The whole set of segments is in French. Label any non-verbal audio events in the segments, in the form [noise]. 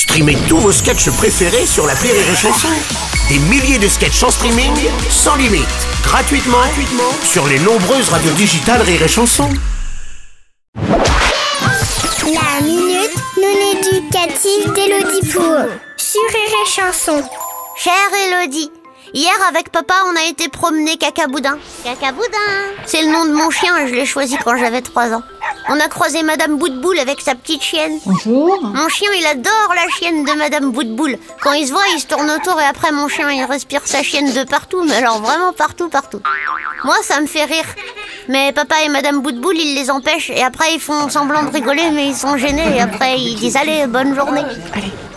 Streamez tous vos sketchs préférés sur la Rire et Chanson. Des milliers de sketchs en streaming, sans limite, gratuitement, gratuitement sur les nombreuses radios digitales Rire et Chanson. La minute non éducative d'Elodie Pour sur Rire et Chanson. Chère Elodie, hier avec papa on a été promener Cacaboudin. Cacaboudin C'est le nom de mon chien, je l'ai choisi quand j'avais 3 ans. On a croisé Madame Boutboul avec sa petite chienne. Bonjour. Mon chien il adore la chienne de Madame Boutboul. Quand il se voit il se tourne autour et après mon chien il respire sa chienne de partout, mais alors vraiment partout, partout. Moi ça me fait rire. Mais papa et Madame Boutboul ils les empêchent et après ils font semblant de rigoler mais ils sont gênés et après ils disent allez bonne journée.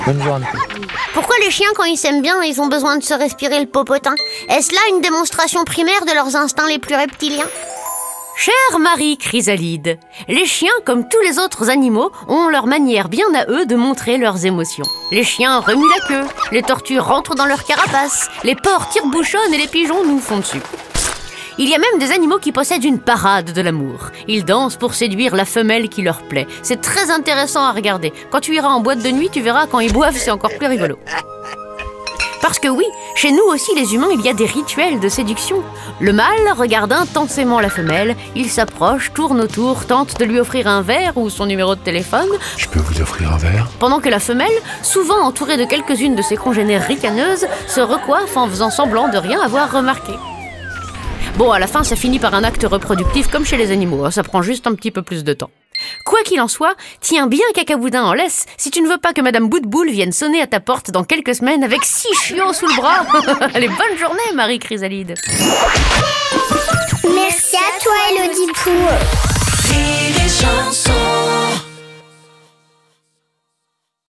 Bonne journée. Pourquoi les chiens, quand ils s'aiment bien, ils ont besoin de se respirer le popotin? Est-ce là une démonstration primaire de leurs instincts les plus reptiliens? Chère Marie Chrysalide, les chiens, comme tous les autres animaux, ont leur manière bien à eux de montrer leurs émotions. Les chiens remuent la queue, les tortues rentrent dans leur carapace, les porcs tire-bouchonnent et les pigeons nous font dessus. Il y a même des animaux qui possèdent une parade de l'amour. Ils dansent pour séduire la femelle qui leur plaît. C'est très intéressant à regarder. Quand tu iras en boîte de nuit, tu verras quand ils boivent, c'est encore plus rigolo. Parce que oui, chez nous aussi les humains, il y a des rituels de séduction. Le mâle regarde intensément la femelle, il s'approche, tourne autour, tente de lui offrir un verre ou son numéro de téléphone, Je peux vous offrir un verre? Pendant que la femelle, souvent entourée de quelques-unes de ses congénères ricaneuses, se recoiffe en faisant semblant de rien avoir remarqué. Bon, à la fin, ça finit par un acte reproductif comme chez les animaux, hein, ça prend juste un petit peu plus de temps. Quoi qu'il en soit, tiens bien Cacaboudin en laisse si tu ne veux pas que Madame Boutboul vienne sonner à ta porte dans quelques semaines avec six chiots sous le bras. [laughs] Allez, bonne journée, Marie Chrysalide. Merci à toi Elodie chanson